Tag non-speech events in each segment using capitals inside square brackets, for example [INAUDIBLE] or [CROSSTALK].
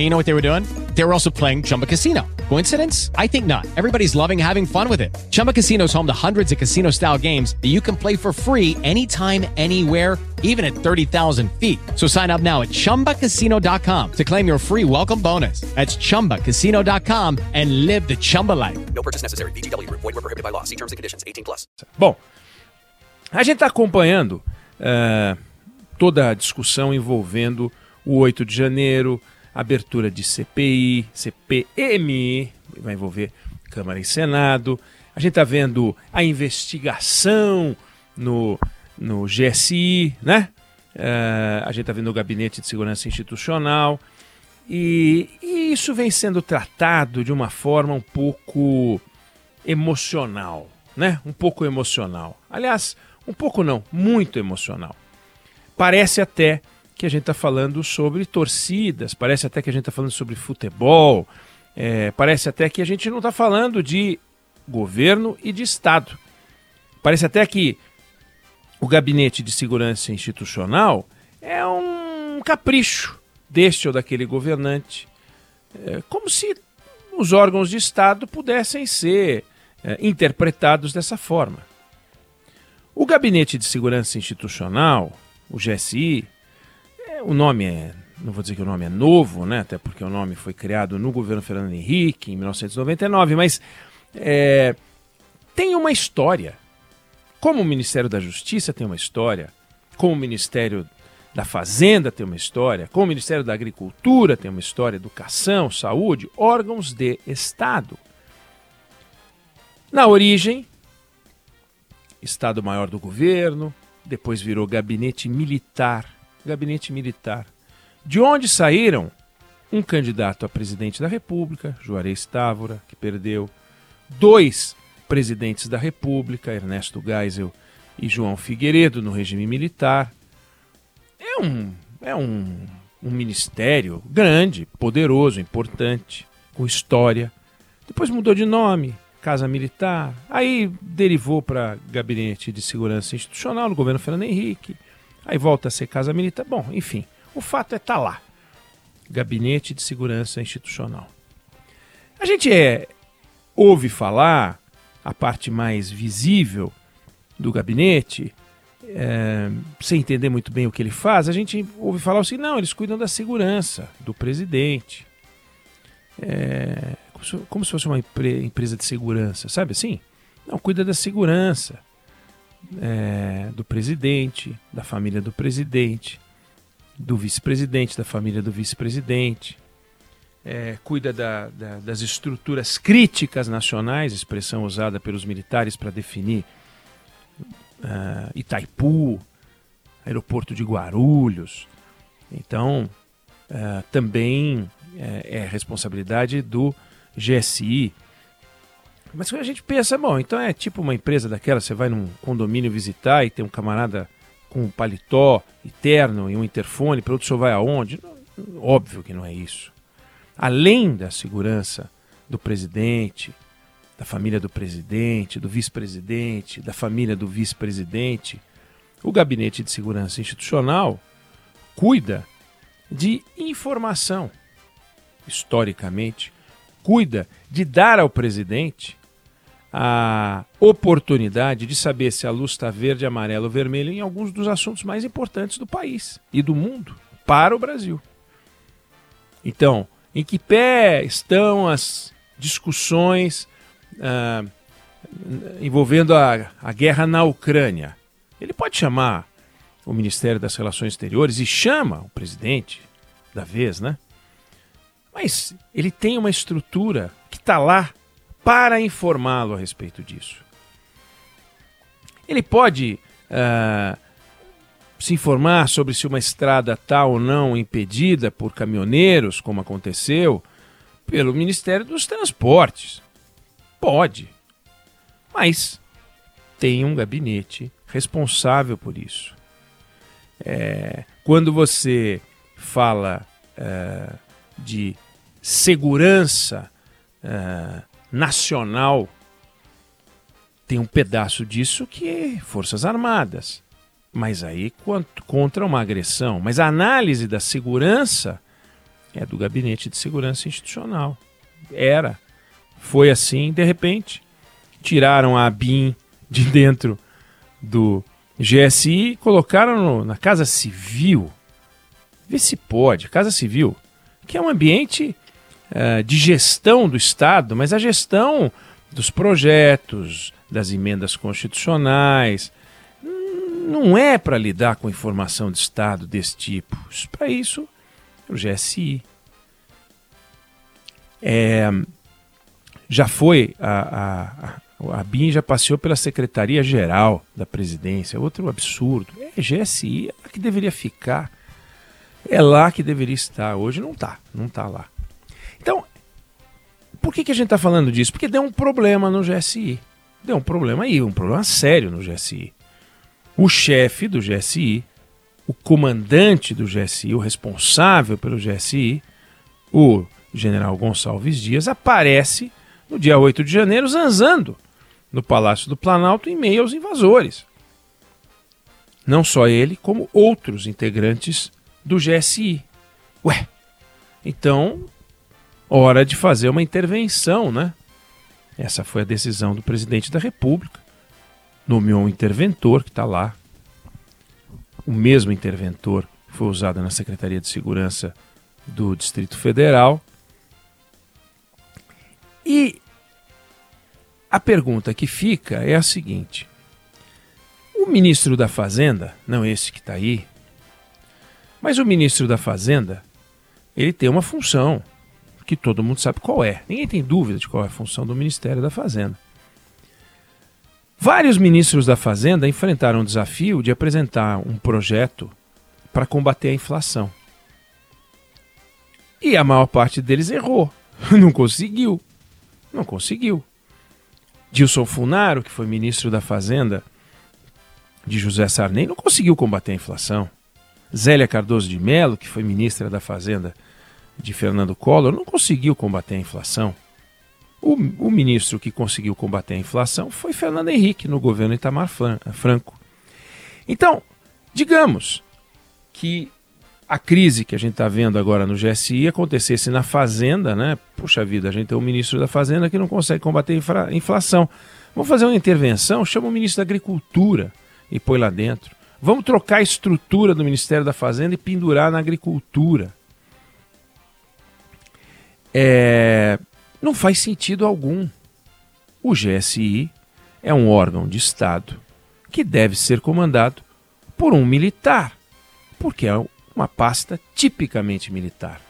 and you know what they were doing? They were also playing Chumba Casino. Coincidence? I think not. Everybody's loving having fun with it. Chumba Casino is home to hundreds of casino style games that you can play for free anytime, anywhere, even at 30,000 feet. So sign up now at chumbacasino.com to claim your free welcome bonus. That's chumbacasino.com and live the Chumba life. No purchase necessary. VGW Group. Void were prohibited by law. See terms and conditions. 18 plus. Bom, a gente está acompanhando eh, toda a discussão envolvendo o 8 de janeiro, abertura de CPI, CPMI, vai envolver Câmara e Senado. A gente está vendo a investigação no, no GSI, né? Eh, a gente está vendo o Gabinete de Segurança Institucional. E, e isso vem sendo tratado de uma forma um pouco emocional, né? Um pouco emocional. Aliás, um pouco não, muito emocional. Parece até que a gente está falando sobre torcidas, parece até que a gente está falando sobre futebol, é, parece até que a gente não está falando de governo e de Estado. Parece até que o gabinete de segurança institucional é um capricho deste ou daquele governante, é, como se os órgãos de Estado pudessem ser é, interpretados dessa forma. O Gabinete de Segurança Institucional, o GSI, o nome é, não vou dizer que o nome é novo, né, até porque o nome foi criado no governo Fernando Henrique, em 1999, mas é, tem uma história. Como o Ministério da Justiça tem uma história, como o Ministério da Fazenda tem uma história, como o Ministério da Agricultura tem uma história, educação, saúde, órgãos de Estado. Na origem, Estado-Maior do Governo, depois virou Gabinete Militar. Gabinete Militar. De onde saíram um candidato a presidente da República, Juarez Távora, que perdeu, dois presidentes da República, Ernesto Geisel e João Figueiredo, no regime militar. É um, é um, um ministério grande, poderoso, importante, com história. Depois mudou de nome, Casa Militar, aí derivou para Gabinete de Segurança Institucional no governo Fernando Henrique, aí volta a ser Casa Militar. Bom, enfim, o fato é tá lá. Gabinete de Segurança Institucional. A gente é, ouve falar, a parte mais visível do gabinete, é, sem entender muito bem o que ele faz, a gente ouve falar assim: não, eles cuidam da segurança do presidente. É, como, se, como se fosse uma empresa de segurança, sabe assim? Não, cuida da segurança é, do presidente, da família do presidente, do vice-presidente, da família do vice-presidente. É, cuida da, da, das estruturas críticas nacionais, expressão usada pelos militares para definir uh, Itaipu, aeroporto de Guarulhos. Então, uh, também uh, é responsabilidade do GSI. Mas a gente pensa, bom, então é tipo uma empresa daquela, você vai num condomínio visitar e tem um camarada com um paletó e terno e um interfone, para outro senhor vai aonde? Óbvio que não é isso além da segurança do presidente, da família do presidente, do vice-presidente, da família do vice-presidente, o Gabinete de Segurança Institucional cuida de informação. Historicamente, cuida de dar ao presidente a oportunidade de saber se a luz está verde, amarela ou vermelha em alguns dos assuntos mais importantes do país e do mundo para o Brasil. Então, em que pé estão as discussões ah, envolvendo a, a guerra na Ucrânia? Ele pode chamar o Ministério das Relações Exteriores e chama o presidente da vez, né? Mas ele tem uma estrutura que está lá para informá-lo a respeito disso. Ele pode ah, se informar sobre se uma estrada está ou não impedida por caminhoneiros, como aconteceu, pelo Ministério dos Transportes. Pode. Mas tem um gabinete responsável por isso. É, quando você fala é, de segurança é, nacional, tem um pedaço disso que é Forças Armadas. Mas aí contra uma agressão. Mas a análise da segurança é do Gabinete de Segurança Institucional. Era. Foi assim, de repente, tiraram a BIM de dentro do GSI colocaram no, na Casa Civil. Vê se pode. Casa Civil, que é um ambiente uh, de gestão do Estado, mas a gestão dos projetos, das emendas constitucionais, não é para lidar com informação de Estado desse tipo. Para isso, o GSI. É, já foi, a, a, a BIM já passeou pela Secretaria-Geral da Presidência, outro absurdo. É GSI, é lá que deveria ficar. É lá que deveria estar. Hoje não está, não está lá. Então, por que, que a gente está falando disso? Porque deu um problema no GSI. Deu um problema aí, um problema sério no GSI. O chefe do GSI o comandante do GSI, o responsável pelo GSI, o general Gonçalves Dias, aparece no dia 8 de janeiro zanzando no Palácio do Planalto em meio aos invasores. Não só ele, como outros integrantes do GSI. Ué, então, hora de fazer uma intervenção, né? Essa foi a decisão do presidente da República. Nomeou um interventor que está lá o mesmo interventor foi usado na Secretaria de Segurança do Distrito Federal. E a pergunta que fica é a seguinte: o ministro da Fazenda, não esse que está aí, mas o ministro da Fazenda, ele tem uma função que todo mundo sabe qual é. Ninguém tem dúvida de qual é a função do Ministério da Fazenda. Vários ministros da Fazenda enfrentaram o desafio de apresentar um projeto para combater a inflação. E a maior parte deles errou. [LAUGHS] Não conseguiu. Não conseguiu. Dilson Funaro, que foi ministro da Fazenda de José Sarney, não conseguiu combater a inflação. Zélia Cardoso de Mello, que foi ministra da Fazenda de Fernando Collor, não conseguiu combater a inflação. O, o, ministro que conseguiu combater a inflação foi Fernando Henrique, no governo Itamar Franco. Então, digamos que a crise que a gente está vendo agora no GSI acontecesse na Fazenda, né? Puxa vida, a gente tem um ministro da Fazenda que não consegue combater a inflação. Vamos fazer uma intervenção, chama o ministro da Agricultura e põe lá dentro. Vamos trocar a estrutura do Ministério da Fazenda e pendurar na agricultura. É, não faz sentido algum. O GSI é um órgão de Estado que deve ser comandado por um militar, porque é uma pasta tipicamente militar.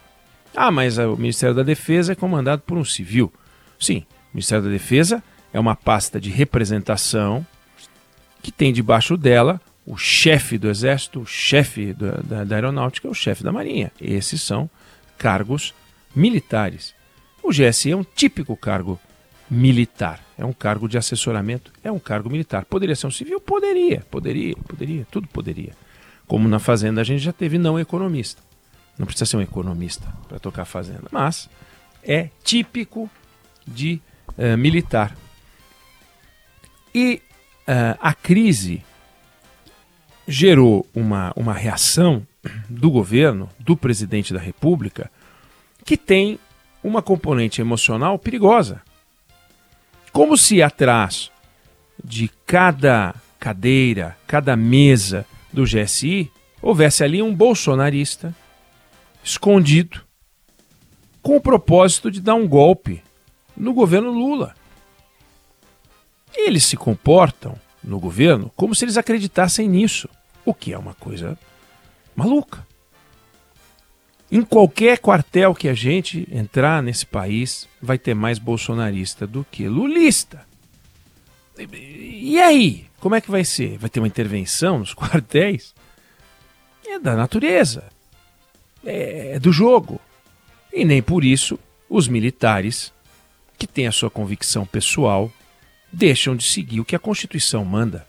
Ah, mas o Ministério da Defesa é comandado por um civil. Sim, o Ministério da Defesa é uma pasta de representação que tem debaixo dela o chefe do Exército, o chefe da, da, da Aeronáutica o chefe da Marinha. Esses são cargos militares. O GSI é um típico cargo militar, é um cargo de assessoramento, é um cargo militar. Poderia ser um civil? Poderia, poderia, poderia, tudo poderia. Como na Fazenda a gente já teve não economista. Não precisa ser um economista para tocar Fazenda, mas é típico de uh, militar. E uh, a crise gerou uma, uma reação do governo, do presidente da República, que tem uma componente emocional perigosa. Como se atrás de cada cadeira, cada mesa do GSI, houvesse ali um bolsonarista escondido com o propósito de dar um golpe no governo Lula. Eles se comportam no governo como se eles acreditassem nisso, o que é uma coisa maluca. Em qualquer quartel que a gente entrar nesse país, vai ter mais bolsonarista do que lulista. E aí? Como é que vai ser? Vai ter uma intervenção nos [LAUGHS] quartéis? É da natureza, é do jogo. E nem por isso os militares, que têm a sua convicção pessoal, deixam de seguir o que a Constituição manda.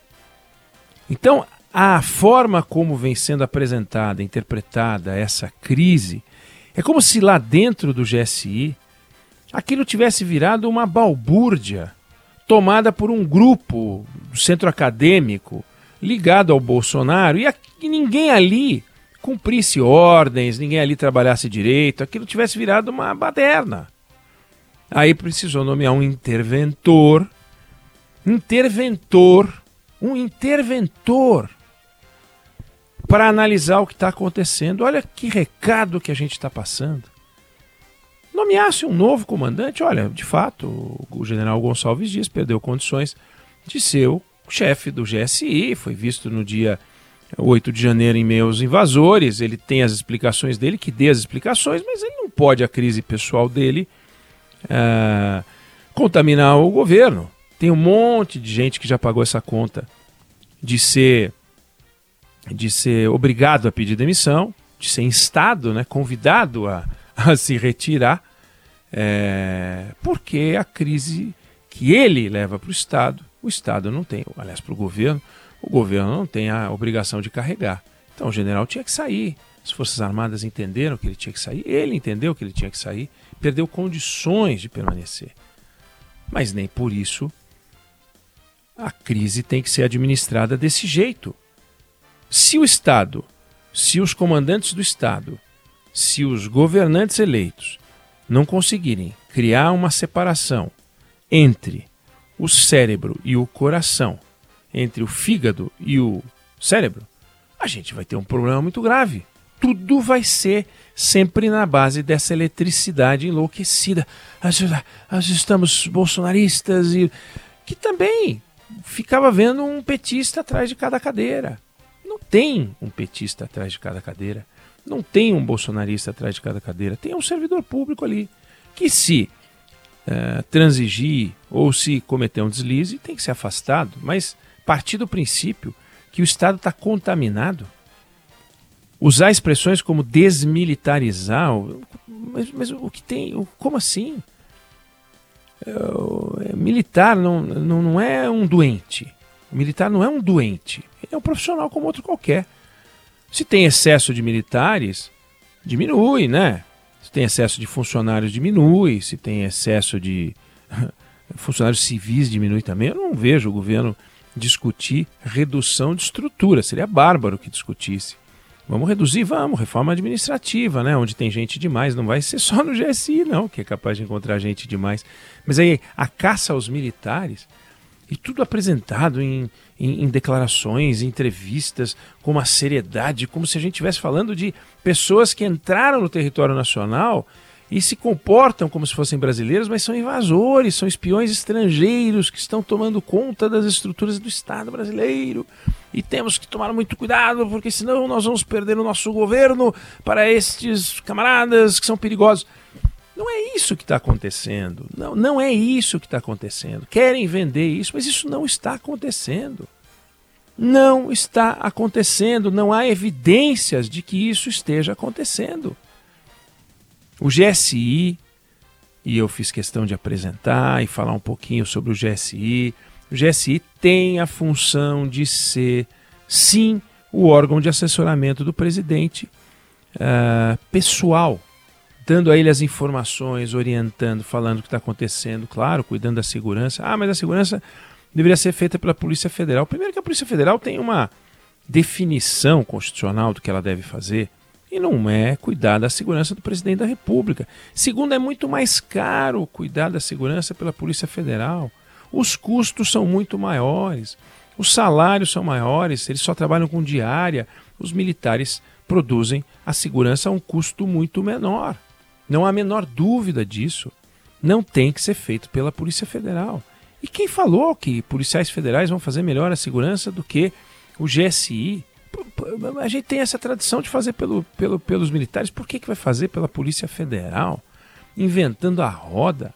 Então, a forma como vem sendo apresentada, interpretada essa crise, é como se lá dentro do GSI aquilo tivesse virado uma balbúrdia tomada por um grupo do centro acadêmico ligado ao Bolsonaro e, a, e ninguém ali cumprisse ordens, ninguém ali trabalhasse direito, aquilo tivesse virado uma baderna. Aí precisou nomear um interventor, interventor, um interventor para analisar o que está acontecendo. Olha que recado que a gente está passando. Nomeasse um novo comandante, olha, de fato, o general Gonçalves Dias perdeu condições de ser o chefe do GSI, foi visto no dia 8 de janeiro em meus invasores, ele tem as explicações dele, que dê as explicações, mas ele não pode a crise pessoal dele uh, contaminar o governo. Tem um monte de gente que já pagou essa conta de ser de ser obrigado a pedir demissão, de ser instado, né, convidado a, [LAUGHS] a se retirar, é, porque a crise que ele leva para o Estado, o Estado não tem, aliás, para o governo, o governo não tem a obrigação de carregar. Então o general tinha que sair. As Forças Armadas entenderam que ele tinha que sair, ele entendeu que ele tinha que sair, perdeu condições de permanecer. Mas nem por isso a crise tem que ser administrada desse jeito. Se o Estado, se os comandantes do Estado, se os governantes eleitos não conseguirem criar uma separação entre o cérebro e o coração, entre o fígado e o cérebro, a gente vai ter um problema muito grave. Tudo vai ser sempre na base dessa eletricidade enlouquecida. Nós estamos bolsonaristas e que também ficava vendo um petista atrás de cada cadeira. Não tem um petista atrás de cada cadeira. Não tem um bolsonarista atrás de cada cadeira. Tem um servidor público ali que se uh, transigir ou se cometer um deslize tem que ser afastado. Mas partir do princípio que o Estado está contaminado, usar expressões como desmilitarizar, mas, mas o que tem, como assim? É, militar não, não, não é um doente. Militar não é um doente. Ele é um profissional como outro qualquer. Se tem excesso de militares, diminui, né? Se tem excesso de funcionários, diminui. Se tem excesso de [LAUGHS] funcionários civis, diminui também. Eu não vejo o governo discutir redução de estrutura. Seria bárbaro que discutisse. Vamos reduzir, vamos, reforma administrativa, né? Onde tem gente demais. Não vai ser só no GSI, não, que é capaz de encontrar gente demais. Mas aí, a caça aos militares, e tudo apresentado em, em, em declarações, em entrevistas, com uma seriedade, como se a gente estivesse falando de pessoas que entraram no território nacional e se comportam como se fossem brasileiros, mas são invasores, são espiões estrangeiros que estão tomando conta das estruturas do Estado brasileiro. E temos que tomar muito cuidado, porque senão nós vamos perder o nosso governo para estes camaradas que são perigosos. Não é isso que está acontecendo. Não, não é isso que está acontecendo. Querem vender isso, mas isso não está acontecendo. Não está acontecendo. Não há evidências de que isso esteja acontecendo. O GSI, e eu fiz questão de apresentar e falar um pouquinho sobre o GSI. O GSI tem a função de ser, sim, o órgão de assessoramento do presidente uh, pessoal, dando a ele as informações, orientando, falando o que está acontecendo, claro, cuidando da segurança. Ah, mas a segurança deveria ser feita pela Polícia Federal. Primeiro que a Polícia Federal tem uma definição constitucional do que ela deve fazer e não é cuidar da segurança do presidente da República. Segundo, é muito mais caro cuidar da segurança pela Polícia Federal. Os custos são muito maiores, os salários são maiores, eles só trabalham com diária. Os militares produzem a segurança a um custo muito menor. Não há a menor dúvida disso. Não tem que ser feito pela Polícia Federal. E quem falou que policiais federais vão fazer melhor a segurança do que o GSI? a gente tem essa tradição de fazer pelo, pelo, pelos militares, por que, que vai fazer pela Polícia Federal? Inventando a roda.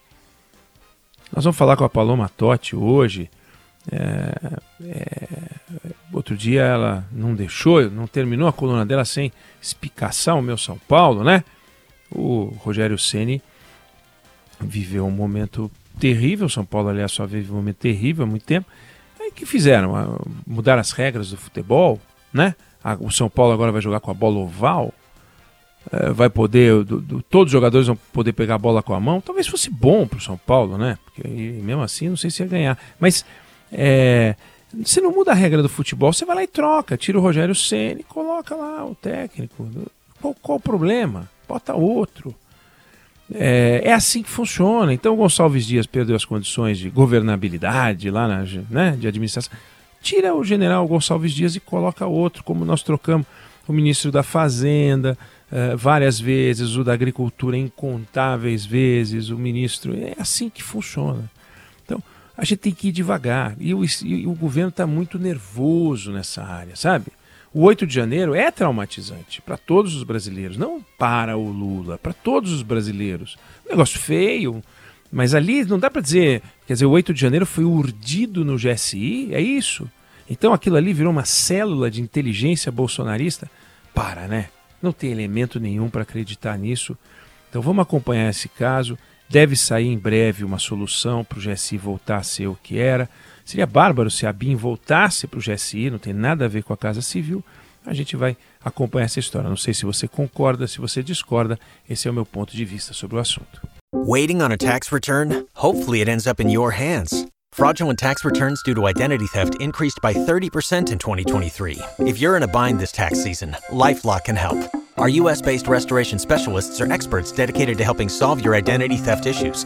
Nós vamos falar com a Paloma Totti hoje. É, é, outro dia ela não deixou, não terminou a coluna dela sem espicaçar o meu São Paulo, né? O Rogério Ceni viveu um momento terrível, São Paulo, aliás, só vive um momento terrível há muito tempo. Aí que fizeram? Ah, mudar as regras do futebol, né? O São Paulo agora vai jogar com a bola oval, é, vai poder, do, do, todos os jogadores vão poder pegar a bola com a mão. Talvez fosse bom para o São Paulo, né? Porque mesmo assim não sei se ia ganhar. Mas é, você não muda a regra do futebol, você vai lá e troca, tira o Rogério Ceni, coloca lá o técnico. Qual, qual o problema? Bota outro. É, é, assim que funciona. Então o Gonçalves Dias perdeu as condições de governabilidade lá na, né, de administração. Tira o general Gonçalves Dias e coloca outro, como nós trocamos o ministro da Fazenda uh, várias vezes, o da Agricultura incontáveis vezes, o ministro. É assim que funciona. Então a gente tem que ir devagar. E o, e o governo está muito nervoso nessa área, sabe? O 8 de janeiro é traumatizante para todos os brasileiros, não para o Lula, para todos os brasileiros. Um negócio feio, mas ali não dá para dizer, quer dizer, o 8 de janeiro foi urdido no GSI, é isso? Então aquilo ali virou uma célula de inteligência bolsonarista? Para, né? Não tem elemento nenhum para acreditar nisso. Então vamos acompanhar esse caso. Deve sair em breve uma solução para o GSI voltar a ser o que era. Seria bárbaro se a BIM voltasse para o GSI, não tem nada a ver com a Casa Civil. A gente vai acompanhar essa história. Não sei se você concorda, se você discorda. Esse é o meu ponto de vista sobre o assunto. Waiting on a tax return? Hopefully it ends up in your hands. Fraudulent tax returns due to identity theft increased by 30% in 2023. If you're in a bind this tax season, LifeLock can help. Our US-based restoration specialists are experts dedicated to helping solve your identity theft issues